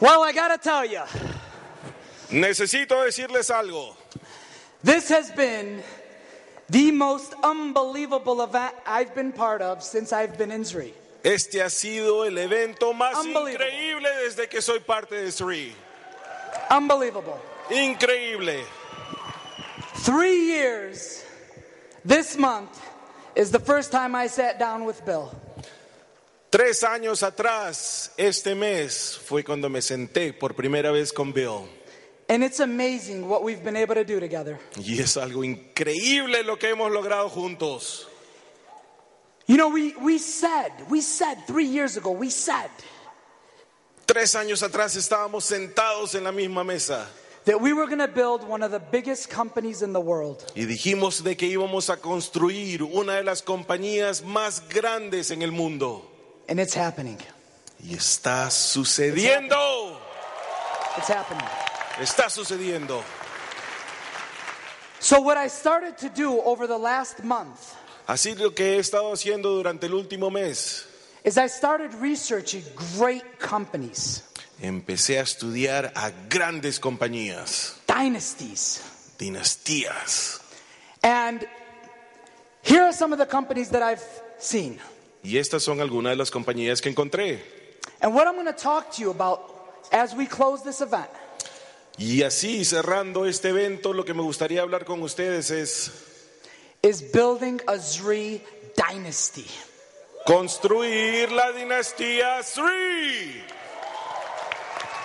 Well, I gotta tell you, Necesito decirles algo. this has been the most unbelievable event I've been part of since I've been in Zri. Este ha sido el evento más increíble desde que soy parte de SRI. Unbelievable. Increíble. Three years this month is the first time I sat down with Bill. Tres años atrás, este mes, fue cuando me senté por primera vez con Bill. And it's amazing what we've been able to do together. Y es algo increíble lo que hemos logrado juntos. You know, we, we said, we said three years ago, we said Tres años atrás estábamos sentados en la misma mesa that we were going to build one of the biggest companies in the world. y dijimos de que íbamos a construir una de las compañías más grandes en el mundo. And it's happening. Y está sucediendo. It's happening. Está sucediendo. So, what I started to do over the last month Así lo que he estado haciendo durante el último mes. is I started researching great companies, Empecé a estudiar a grandes compañías, dynasties. dinastías. And here are some of the companies that I've seen. Y estas son algunas de las compañías que encontré. And what I'm going to talk to you about as we close this event Y así, cerrando este evento, lo que me gustaría hablar con ustedes es is building a Zri dynasty. construir la dinastía Sri.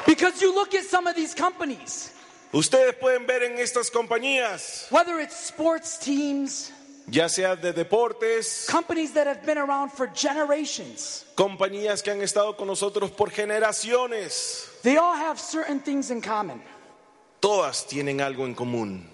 Because you look at some of these companies, Ustedes pueden ver en estas compañías, whether it's sports teams, ya sea de deportes, companies that have been around for generations, compañías que han estado con nosotros por generaciones, they all have certain things in common. todas tienen algo en común.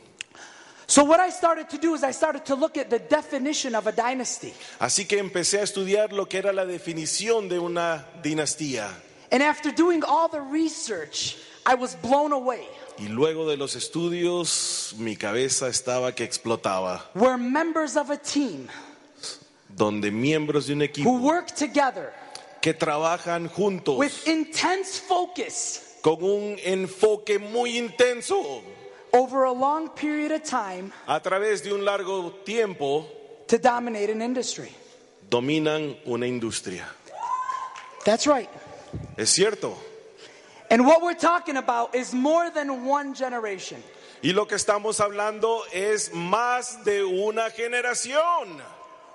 So, what I started to do is I started to look at the definition of a dynasty. Así que empecé a estudiar lo que era la definición de una dinastía. And after doing all the research, I was blown away. Y luego de los estudios, mi cabeza estaba que explotaba, Where members of a team donde miembros de un who equipo work together que trabajan juntos with intense focus con un enfoque muy intenso over a long period of time a través de un largo tiempo to dominate an industry. dominan una industria. That's right. Es cierto. And what we're talking about is more than one generation. Y lo que estamos hablando es más de una generación.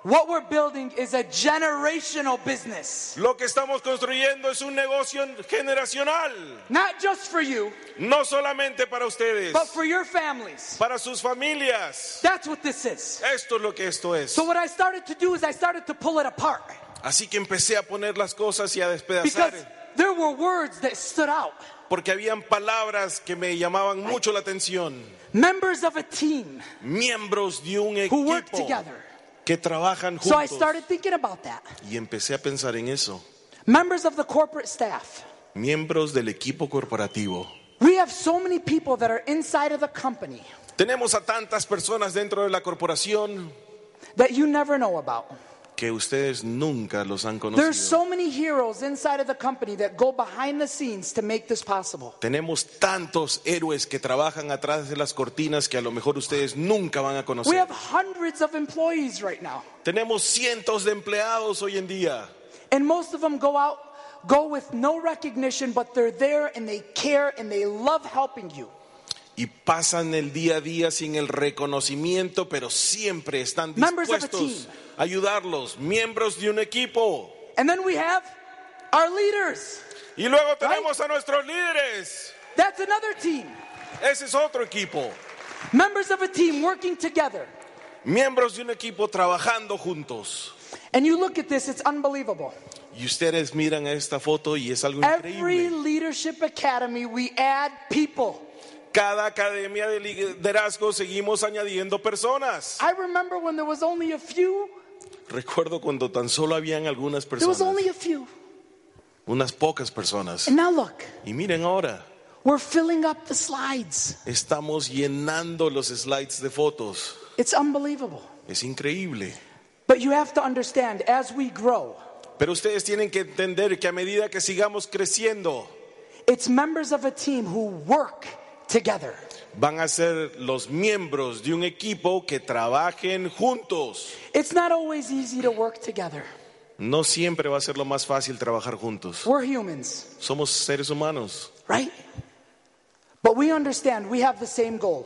What we're building is a generational business. Lo que estamos construyendo es un negocio generacional, Not just for you, no solamente para ustedes, but for your families. para sus familias. That's what this is. Esto es lo que esto es. So, what I started to do is I started to pull it apart Así que empecé a poner las cosas y a despedazar. because there were words that stood out. porque habían palabras que me llamaban mucho la atención. Members of a team Miembros de un who work equipo together. que trabajan So I juntos. started thinking about that. Y empecé a pensar en eso. Members of the corporate staff. Miembros del equipo corporativo. We have so many people that are inside of the company Tenemos a tantas personas dentro de la corporación that you never know about. Que ustedes nunca los han There's conocido. so many heroes inside of the company that go behind the scenes to make this possible. Tenemos tantos héroes que trabajan atrás de las cortinas que a lo mejor ustedes nunca van a We conocer. have hundreds of employees right now, Tenemos cientos de empleados hoy en día and most of them go out, go with no recognition, but they're there and they care and they love helping you. Y pasan el día a día sin el reconocimiento, pero siempre están dispuestos a ayudarlos, miembros de un equipo. And then we have our leaders. Y luego tenemos a nuestros líderes. That's another team. Ese es otro equipo. Members of a team working together. Miembros de un equipo trabajando juntos. And you look at this, it's unbelievable. Y ustedes miran esta foto y es algo Every increíble. leadership academy, we add people. Cada academia de liderazgo seguimos añadiendo personas. I remember when there was only a few, Recuerdo cuando tan solo habían algunas there was personas, only a few. unas pocas personas. And now look, Y miren ahora, we're filling up the slides. estamos llenando los slides de fotos. It's unbelievable. Es increíble. But you have to understand, as we grow, Pero ustedes tienen que entender que a medida que sigamos creciendo, it's members of a team who work together. van a ser los miembros de un equipo que trabajen juntos. It's not always easy to work together. No siempre va a ser lo más fácil trabajar juntos. We're humans, Somos seres humanos, right? But we understand we have the same goal.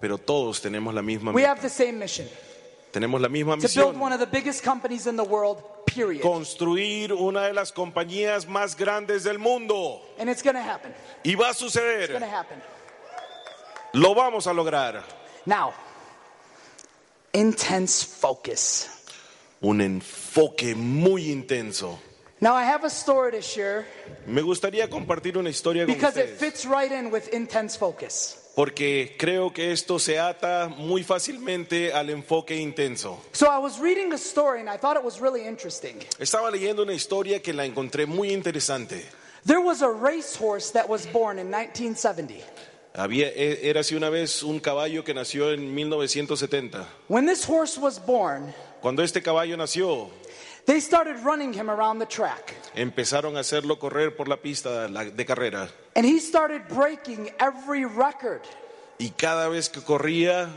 pero todos tenemos la misma We meta. have the same mission Tenemos la misma to build misión. one of the biggest companies in the world, period. Construir una de las compañías más grandes del mundo. And it's going to happen. Y va a It's going to suceder. happen. Lo vamos a lograr. Now, intense focus. Un enfoque muy intenso. Now, I have a story to share Me gustaría compartir una historia con because it ustedes. fits right in with intense focus. Porque creo que esto se ata muy fácilmente al enfoque intenso. So, I was reading a story and I thought it was really interesting. Estaba leyendo una historia que la encontré muy interesante. There was a racehorse that was born in 1970. Había, e- era así una vez un caballo que nació en 1970. When this horse was born, Cuando este caballo nació, they started running him around the track. empezaron a hacerlo correr por la pista de carrera. And he started breaking every record. Y cada vez que corría,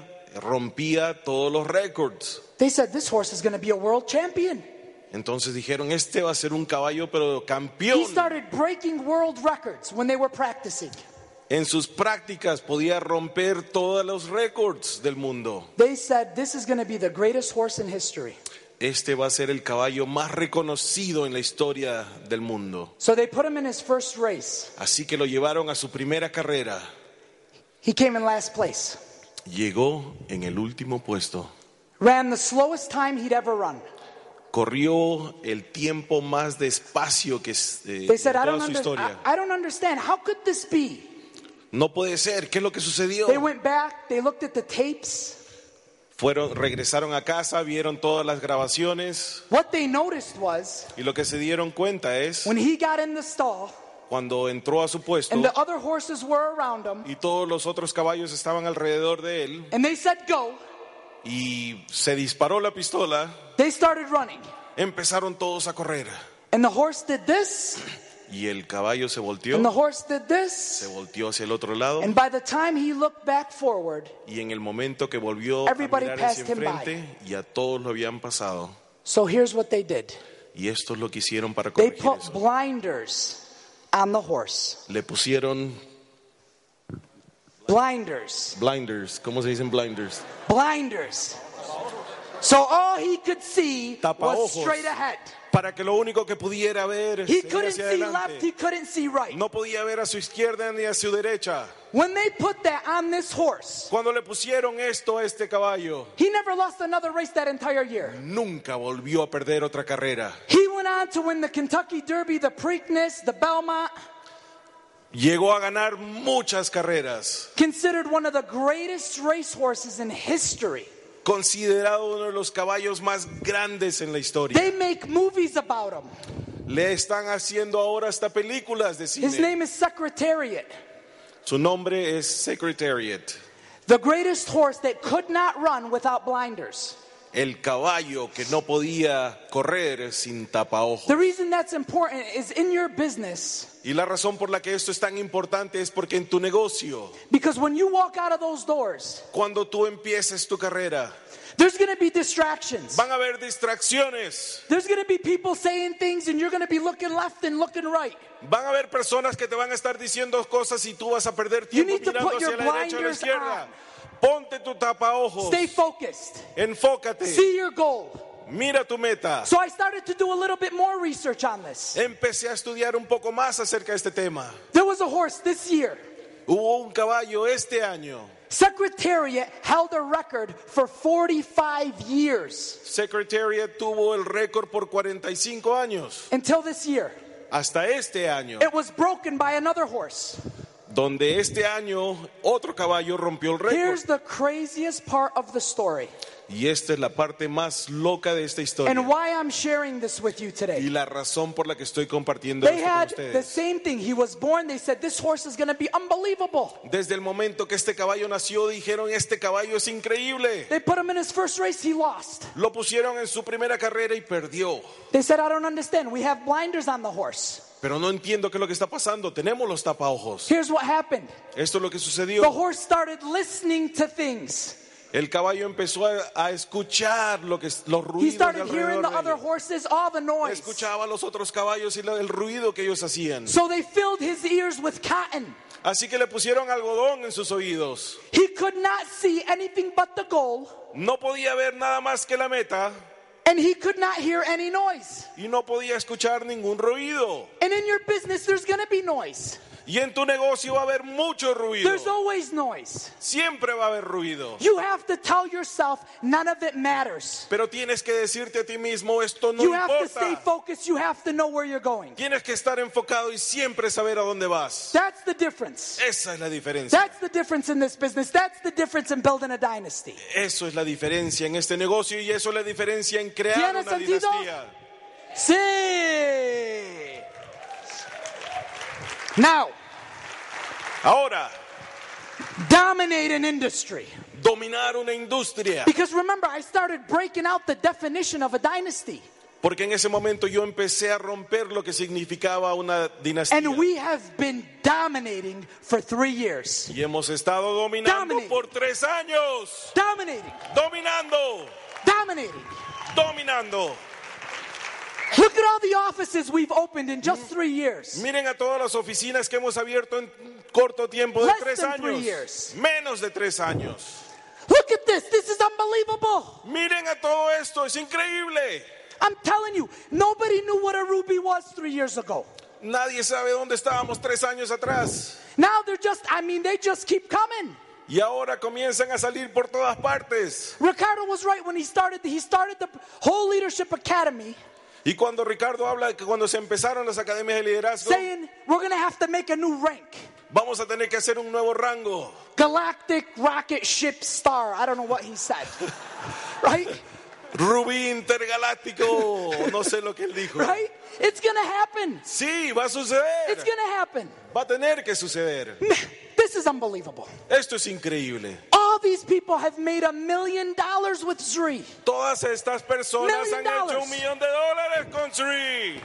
rompía todos los récords. They said, This horse is going to be a world champion. Entonces dijeron, este va a ser un caballo, pero He campeón. started breaking world records when they were practicing. En sus prácticas podía romper todos los récords del mundo. They said, This is going to be the greatest horse in history. Este va a ser el caballo más reconocido en la historia del mundo. So they put him in his first race. Así que lo llevaron a su primera carrera. He came in last place, Llegó en el último puesto. ran the slowest time he'd ever run. Corrió el tiempo más despacio que eh, They said, en I toda don't, su under- historia. I, I don't understand. How could this be? No puede ser. ¿Qué es lo que sucedió? They went back, they looked at the tapes. Fueron, regresaron a casa, vieron todas las grabaciones What they noticed was y lo que se dieron cuenta es when he got in the stall cuando entró a su puesto and the other horses were around him, y todos los otros caballos estaban alrededor de él and they said, Go, y se disparó la pistola, they started running. empezaron todos a correr And the horse did this, y el caballo se volteó, and the horse did se this. volteó hacia el otro lado And by the time he looked back forward, y en el momento que volvió a Everybody mirar hacia passed him by. enfrente ya todos lo habían pasado so here's what they did y esto es lo que hicieron para they corregir put eso. blinders on the horse. Le pusieron Blinders. blinders, ¿cómo se dicen blinders? Blinders. So all he could see was straight ahead. Para que lo único que pudiera ver He couldn't hacia see adelante. left, he couldn't see right. No podía ver a su izquierda ni a su derecha. When they put that on this horse, Cuando le pusieron esto a este caballo, he never lost another race that entire year. nunca volvió a perder otra carrera. He went on to win the Kentucky Derby, the Preakness, the Belmont, Llegó a ganar muchas carreras, considered one of the greatest racehorses in history. Considerado uno de los caballos más grandes en la historia. They make movies about him. Le están haciendo ahora hasta películas de His cine. name is Secretariat. Su nombre es Secretariat. The greatest horse that could not run without blinders. El caballo que no podía correr sin tapaojos. The reason that's important is in your business, Y la razón por la que esto es tan importante es porque en tu negocio, because when you walk out of those doors, cuando tú empieces tu carrera, there's going to be distractions. van a haber distracciones. There's going to be people saying things, and you're going to be looking left and looking right. Van a haber personas que te van a estar diciendo cosas y tú vas a perder tiempo mirando hacia la derecha o la izquierda. on. Ponte tu tapaojos. Stay focused. Enfócate. See your goal. Mira tu meta. So I started to do a little bit more research on this. Empecé a estudiar un poco más acerca de este tema. There was a horse this year Hubo un caballo este año Secretariat held a record for 45 years Secretariat tuvo el récord por 45 años, until this year. hasta este año, It was broken by another horse. Donde este año otro caballo rompió el Here's récord. the craziest part of the story Y esta es la parte más loca de esta historia. and why I'm sharing this with you Y today. la razón por la que estoy compartiendo They esto con had the ustedes. same thing. He was born, they said, This horse is going to be unbelievable. Desde el momento que este caballo nació, dijeron, este caballo es increíble. They put him in his first race, he lost. Lo pusieron en su primera carrera y perdió. They said, I don't understand. We have blinders on the horse. Pero no entiendo qué es lo que está pasando. Tenemos los tapaojos. Here's what happened Esto es lo que the sucedió. horse started listening to things. El caballo empezó a, escuchar lo que, los He ruidos de started hearing the other horses, all the noise. Escuchaba a los otros caballos y el ruido que ellos hacían. So they filled his ears with cotton. Así que le pusieron algodón en sus oídos. He could not see anything but the goal, No podía ver nada más que la meta and he could not hear any noise. y no podía escuchar ningún ruido. And in your business, there's going to be noise. Y en tu negocio va a haber mucho ruido. There's always noise. Siempre va a haber ruido. You have to tell yourself none of it matters. Pero tienes que decirte a ti mismo, esto no You have to stay importa. focused. You have to know where you're going. Tienes que estar enfocado y siempre saber a dónde vas. That's the difference. Esa es la diferencia. That's the difference in this business. That's the difference in building a dynasty. Eso es la diferencia en este negocio y eso es la diferencia en crear ¿Tiene una sentido? dinastía. Sí. Now, Ahora, dominate an industry. dominar una industria. Because remember, I started breaking out the definition of a dynasty. Porque en ese momento yo empecé a romper lo que significaba una dinastía. And we have been dominating for three years. Y hemos estado dominando Dominating. por tres años. Dominating, Dominando, dominating. dominando. Look at all the offices we've opened in just mm. three years. Miren a todas las oficinas que hemos abierto en corto tiempo de Less tres than three años. years. Menos de tres años. Look at this. This is unbelievable. Miren a todo esto, es increíble. I'm telling you, nobody knew what a ruby was three years ago. Nadie sabe dónde estábamos tres años atrás. Now they're just, I mean, they just keep coming. Y ahora comienzan a salir por todas partes. Ricardo was right when he started, he started the whole leadership academy Y cuando Ricardo habla de que cuando se empezaron las academias de liderazgo, saying we're going to have to make a new rank. vamos a tener que hacer un nuevo rango. Galactic rocket ship star. I don't know what he said. right? Rubí intergaláctico, no sé lo que él dijo. Right? It's going to happen. Sí, va a suceder. It's going to happen. Va a tener que suceder. This is unbelievable. Esto es increíble. All these people have made a million dollars with Zri. Todas estas personas Million han hecho un millón de dólares con Sri.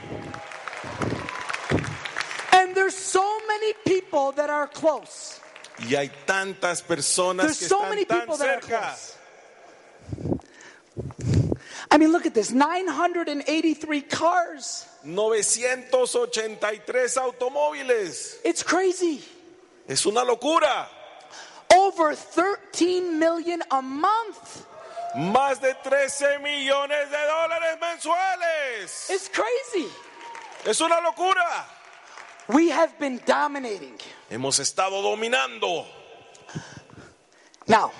And there's so many people that are close. Y hay tantas personas There's que so están many tan people that are cerca. close. I mean, look at this 983 cars. 983 automóviles. It's crazy. Es una locura. Over 13 million a month. Más de 13 millones de dólares mensuales. It's crazy. Es una locura. We have been dominating. Hemos estado dominando. Now,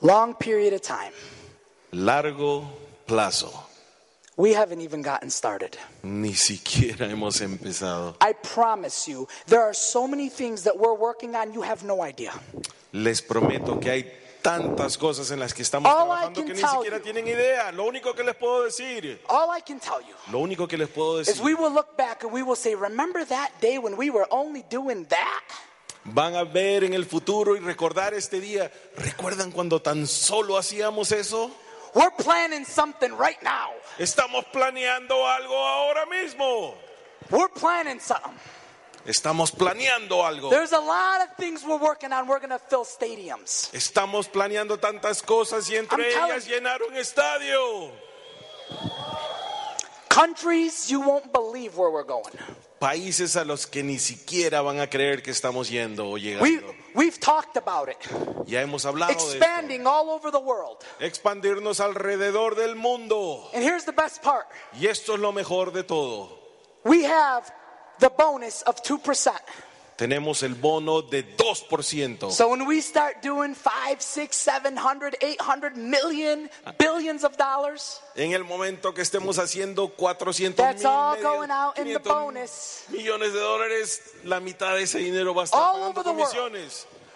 long period of time. Largo plazo. We haven't even gotten started. Ni siquiera hemos empezado. I promise you, there are so many things that we're working on, you have no idea. Les prometo que hay tantas cosas en las que estamos All I trabajando can que ni tell siquiera you- tienen idea. Lo único que les puedo decir, All I can tell you lo único que les puedo is decir, we will look back and we will say, Remember that day when we were only doing that? van a ver en el futuro y recordar este día. ¿Recuerdan cuando tan solo hacíamos eso? We're planning something right now. Estamos planeando algo ahora mismo. We're planning something. Estamos planeando algo. There's a lot of things we're working on. We're going to fill stadiums. Estamos planeando tantas cosas y entre I'm telling ellas llenar un estadio. Countries, you won't believe where we're going. Países a los que ni siquiera van a creer que estamos yendo o We, llegando. we've talked about it. Ya hemos hablado de esto. Expanding all over the world. Expandirnos alrededor del mundo. And here's the best part Y esto es lo mejor de todo. we have the bonus of 2%. Tenemos el bono de 2%. So when we start doing five, six, seven hundred, eight hundred million, billions of dollars, En el momento que estemos haciendo 400 That's mil, all going out in the 500 bonus. millones de dólares, la mitad de ese dinero va a estar All pagando world.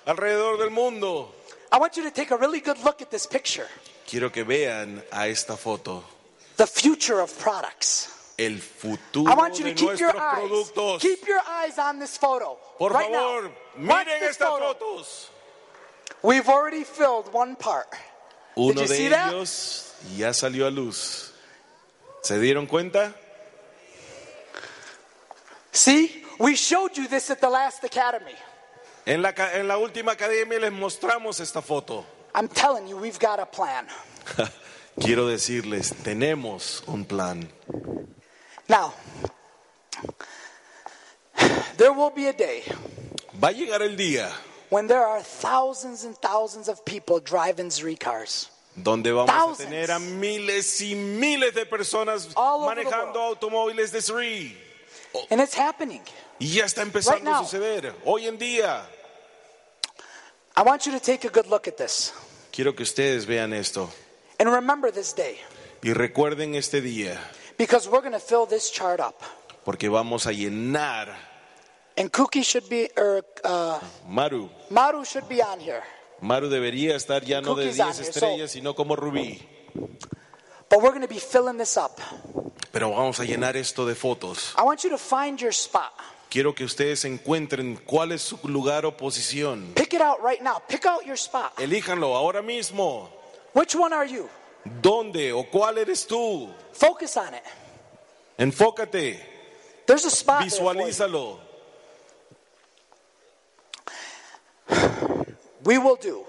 alrededor del mundo. I want you to take a really good look at this picture. Quiero que vean a esta foto The future of products. El futuro I want you de to keep your nuestros eyes, productos. keep your eyes on this photo. Por right favor, now. Watch miren estas photo. fotos. We've already filled one part. Uno you de see that? ellos ya salió a luz. ¿Se dieron cuenta? See, we showed you this at the last academy. En la, en la última academia les mostramos esta foto. I'm telling you, we've got a plan. Quiero decirles, tenemos un plan. Now, there will be a day Va a llegar el día when there are thousands and thousands of people driving Zri cars. donde vamos Thousands. a tener a miles y miles de personas All over the manejando automóviles de SRI. Oh. And it's happening. Y ya está empezando Right now. a suceder. Hoy en día, I want you to take a good look at this. quiero que ustedes vean esto And remember this day y recuerden este día, because we're going to fill this chart up. porque vamos a llenar. And Kuki should be, or uh, Maru, Maru should be on here. Maru debería estar ya no de Cookies on 10 here, estrellas, sino como Rubí. But we're going to be filling this up. Pero vamos a llenar esto de fotos. I want you to find your spot. Quiero que ustedes encuentren cuál es su lugar o posición. Pick it out right now. Pick out your spot. Elíjanlo ahora mismo. Which one are you? ¿Dónde o cuál eres tú? Focus on it. Enfócate, There's a spot. visualízalo. We will do.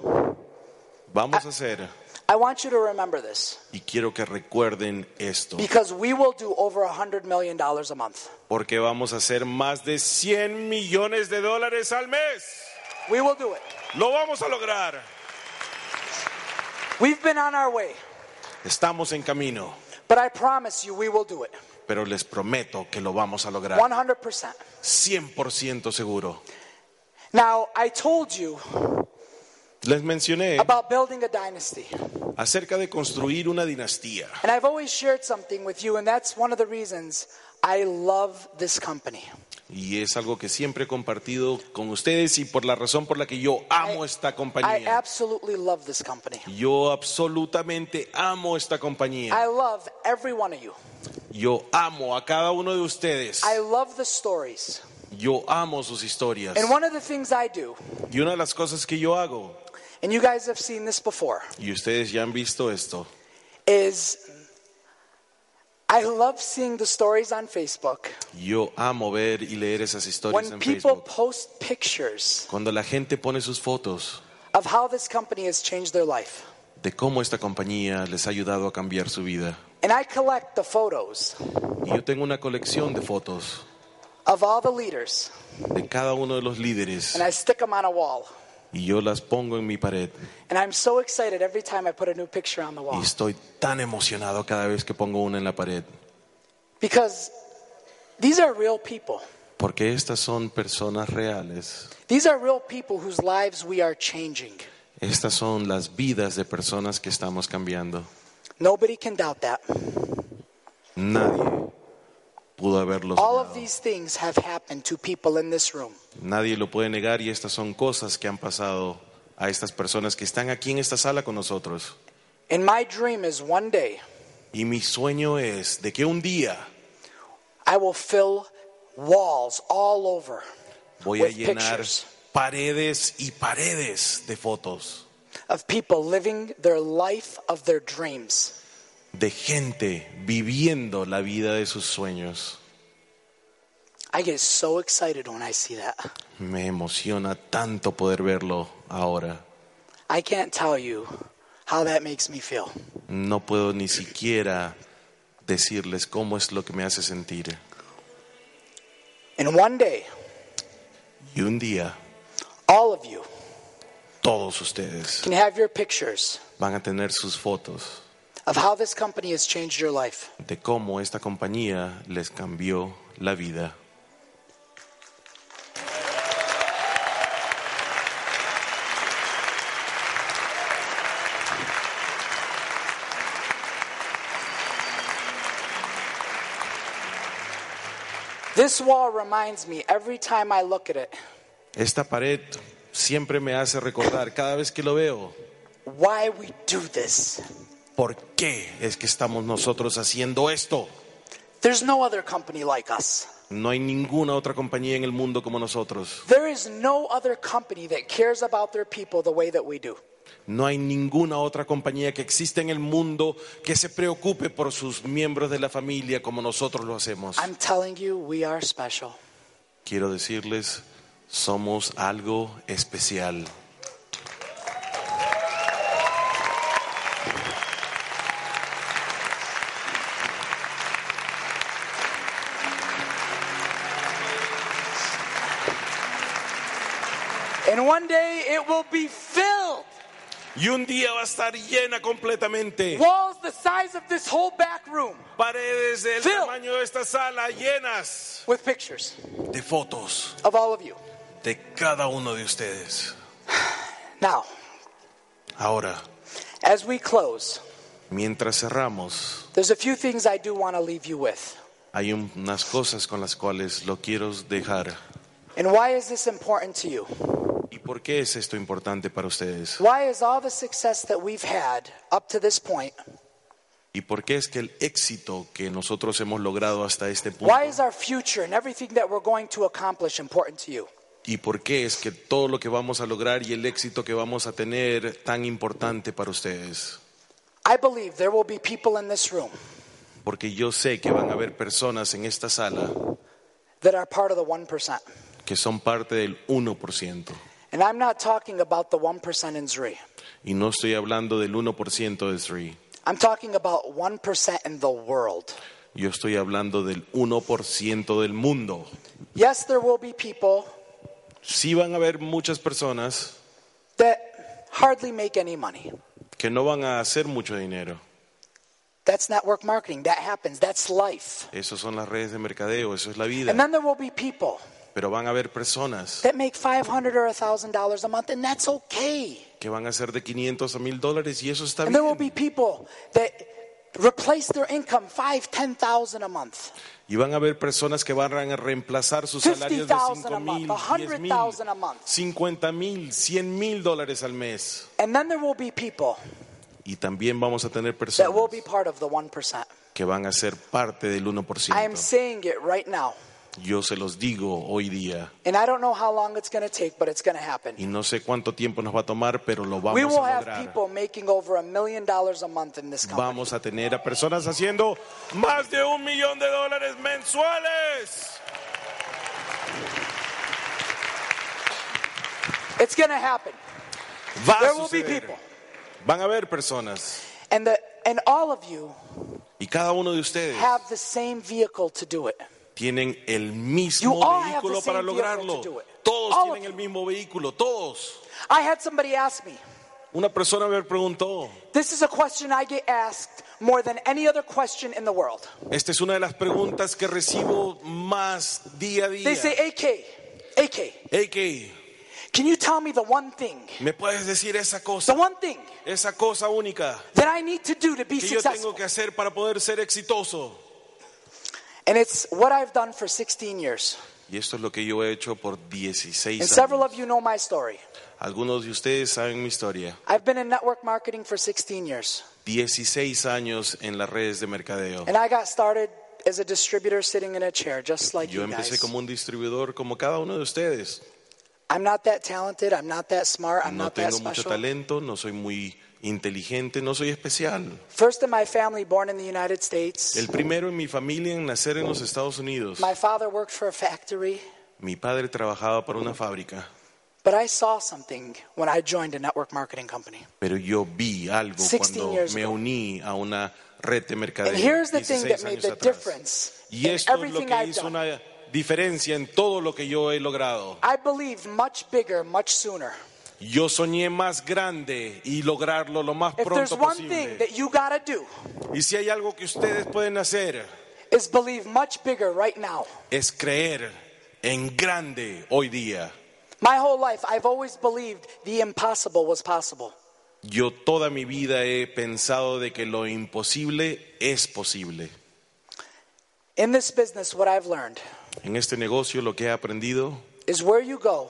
Vamos a hacer, I want you to remember this y quiero que recuerden esto, because we will do over a hundred million dollars a month. porque vamos a hacer más de 100 millones de dólares al mes. We will do it. Lo vamos a lograr. We've been on our way, Estamos en camino, but I promise you we will do it. pero les prometo que lo vamos a lograr. 100%. 100% seguro. Now, I told you Les mencioné about building a dynasty. acerca de construir una dinastía. And I've always shared something with you, and that's one of the reasons I love this company. Y es algo que siempre he compartido con ustedes y por la razón por la que yo amo esta I compañía. absolutely love this company. Yo absolutamente amo esta compañía. I love every one of you. Yo amo a cada uno de ustedes. I love the stories. Yo amo sus historias. And one of the things I do, Y una de las cosas que yo hago, and you guys have seen this before, y ustedes ya han visto esto, is I love seeing the stories on Facebook yo amo ver y leer esas historias when en people Facebook. post pictures Cuando la gente pone sus fotos of how this company has changed their life. de cómo esta compañía les ha ayudado a cambiar su vida. And I collect the photos Y yo tengo una colección de fotos of all the leaders de cada uno de los líderes and I stick them on a wall. Y yo las pongo en mi pared. And I'm so excited every time I put a new picture on the Y wall estoy tan emocionado cada vez que pongo una en la pared. because these are real people. Porque estas son personas reales. These are real people whose lives we are changing. Estas son las vidas de personas que estamos cambiando. Nobody can doubt that. Nadie pudo All of these things have happened to people in this room. Nadie lo puede negar y estas son cosas que han pasado a estas personas que están aquí en esta sala con nosotros. And my dream is one day Y mi sueño es de que un día I will fill walls all over voy a llenar pictures. paredes y paredes de fotos of people living their life of their dreams. De gente viviendo la vida de sus sueños. I get so excited when I see that. Me emociona tanto poder verlo ahora. I can't tell you how that makes me feel. No puedo ni siquiera decirles cómo es lo que me hace sentir. And one day, Y un día all of you todos ustedes can have your pictures van a tener sus fotos of how this company has changed your life. De cómo esta compañía les cambió la vida. This wall reminds me every time I look at it. Esta pared siempre me hace recordar cada vez que lo veo. Why we do this. Por qué es que estamos nosotros haciendo esto. There's no other company like us. No hay ninguna otra compañía en el mundo como nosotros. There is no other company that cares about their people the way that we do. No hay ninguna otra compañía que exista en el mundo que se preocupe por sus miembros de la familia como nosotros lo hacemos. I'm telling you, we are special. Quiero decirles, somos algo especial. One day it will be filled. Y un día va a estar llena completamente. Walls the size of this whole back room Paredes del Phil. tamaño de esta sala llenas with pictures de fotos of all of you. de cada uno de ustedes. Now, Ahora, as we close, mientras cerramos, there's a few things I do want to leave you with. hay unas cosas con las cuales lo quiero dejar. And why is this important to you? ¿Y por qué es esto importante para ustedes? Why is all the success that we've had up to this point? ¿Y por qué es que el éxito que nosotros hemos logrado hasta este punto? Why is our future and everything that we're going to accomplish important to you? ¿Y por qué es que todo lo que vamos a lograr y el éxito que vamos a tener tan importante para ustedes? I believe there will be people in this room Porque yo sé que van a haber personas en esta sala that are part of the 1%. que son parte del 1%. And I'm not talking about the 1% in Zri. Y no estoy hablando del 1% de Sri. I'm talking about 1% in the world. Yo estoy hablando del 1% del mundo. Yes, there will be people Sí van a haber muchas personas that hardly make any money. que no van a hacer mucho dinero. That's network marketing. That happens. That's life. Eso son las redes de mercadeo, eso es la And vida. then there will be people Pero van a haber personas that make 500 or $1,000 a month, and that's okay. que van a ser de 500 a 1000 dólares y eso está And there will be bien. people that replace their income five, ten thousand a month. Y van a haber personas que van a reemplazar sus salarios de 50,000 5 a month, mil, 10 mil, 100,000 a month. 50 mil, 100 mil dólares al mes. And then there will be people Y también vamos a tener that personas will be part of the 1%. que van a ser parte del I am 1%. saying it right now. Yo se los digo hoy día. And I don't know how long it's going to take, but it's going to happen. Y no sé cuánto tiempo nos va a tomar, pero lo We vamos will a have lograr. people making over a million dollars a month in this company. Vamos a tener a personas haciendo más de un millón de dólares mensuales. It's going to happen. Va a There will be people. Van a haber personas. And, the, and all of you Y cada uno de ustedes have the same vehicle to do it. Tienen el mismo vehículo para lograrlo. Todos All tienen el mismo vehículo, todos. I had somebody ask me, Una persona me preguntó, this is a question I get asked more than any other question in the world. esta es una de las preguntas que recibo más día a día. They say, AK, AK, AK, can you tell me the one thing, ¿me puedes decir esa the cosa? one thing Esa cosa única that I need to do to be que yo successful? tengo que hacer para poder ser exitoso. And it's what I've done for 16 years. Y esto es lo que yo he hecho por 16 And several años. of you know my story. Algunos de ustedes saben mi historia. I've been in network marketing for 16 years. 16 años en las redes de mercadeo. And I got started as a distributor sitting in a chair, just like Yo you empecé como un distribuidor como cada uno de ustedes. I'm not that talented. I'm not that smart. I'm No not that tengo mucho talento, no soy muy inteligente, no soy especial. First in my family, born in the United States. El primero en mi familia en nacer en los Estados Unidos. My father worked for a factory, Mi padre trabajaba para una fábrica, but I saw something when I joined a network marketing company. pero yo vi algo 16 cuando me ago. uní a una red de mercadeo. And here's the thing 16 that made años the atrás. difference Y in esto es lo que I've hizo done. una diferencia en todo lo que yo he logrado. I believed much bigger, much sooner. Yo soñé más grande y lograrlo lo más If there's pronto one thing posible. that you gotta do, Y si hay algo que ustedes pueden hacer is believe much bigger right now. es creer en grande hoy día. My whole life, I've always believed the impossible was possible. Yo toda mi vida he pensado de que lo imposible es posible. In this business, what I've learned En este negocio lo que he aprendido is where you go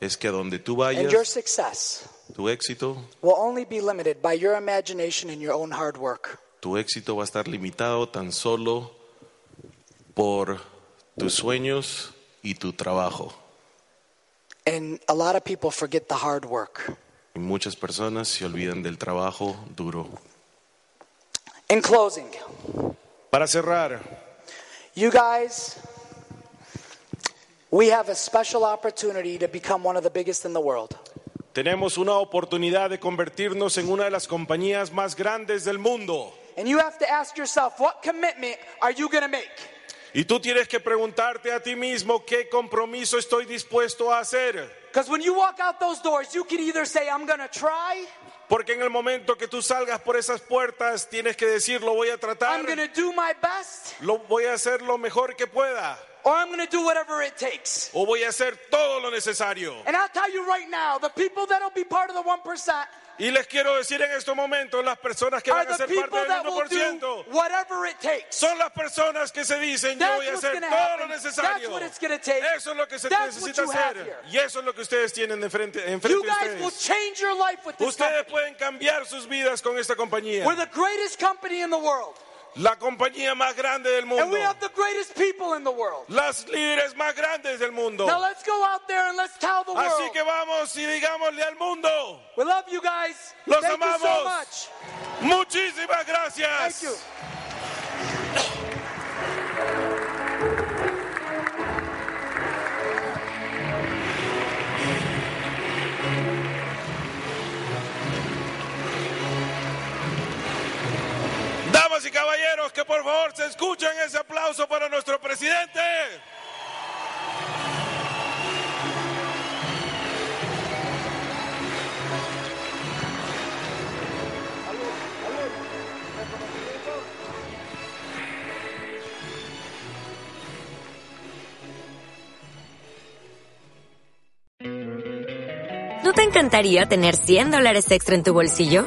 es que a donde tú and your vayas, success tu éxito, will only be limited by your imagination and your own hard work. tu éxito va a estar limitado tan solo por tus sueños y tu trabajo. And a lot of people forget the hard work. Y muchas personas se olvidan del trabajo duro. In closing, Para cerrar, you guys, we have a special opportunity to become one of the biggest in the world. tenemos una oportunidad de convertirnos en una de las compañías más grandes del mundo. And you have to ask yourself, what commitment are you going to make? Y tú tienes que preguntarte a ti mismo qué compromiso estoy dispuesto a hacer. Because when you walk out those doors, you can either say, I'm going to try, Porque en el momento que tú salgas por esas puertas, tienes que decir, lo voy a tratar, I'm going to do my best, lo voy a hacer lo mejor que pueda, or I'm going to do whatever it takes. o voy a hacer todo lo necesario. And I'll tell you right now, the people that'll be part of the 1% Y les quiero decir en estos momentos, las personas que van a ser parte del that will do 1%, whatever it takes. son las personas que se dicen, yo That's voy a hacer todo happen. lo necesario. what it's gonna take. Eso es lo que se necesita hacer. Y eso es lo que ustedes tienen enfrente You de guys will ustedes. change your life with this Ustedes company. pueden cambiar sus vidas con esta compañía. We're the greatest company in the world. La compañía más grande del And mundo. we have the greatest people in the world. Las líderes más grandes del mundo. Now let's go out there and let's tell the Así world. que vamos y digámosle al mundo. We love you guys. Los Thank you so amamos. much. Muchísimas gracias. Thank you. Y caballeros, que por favor se escuchen ese aplauso para nuestro presidente. ¿No te encantaría tener 100 dólares extra en tu bolsillo?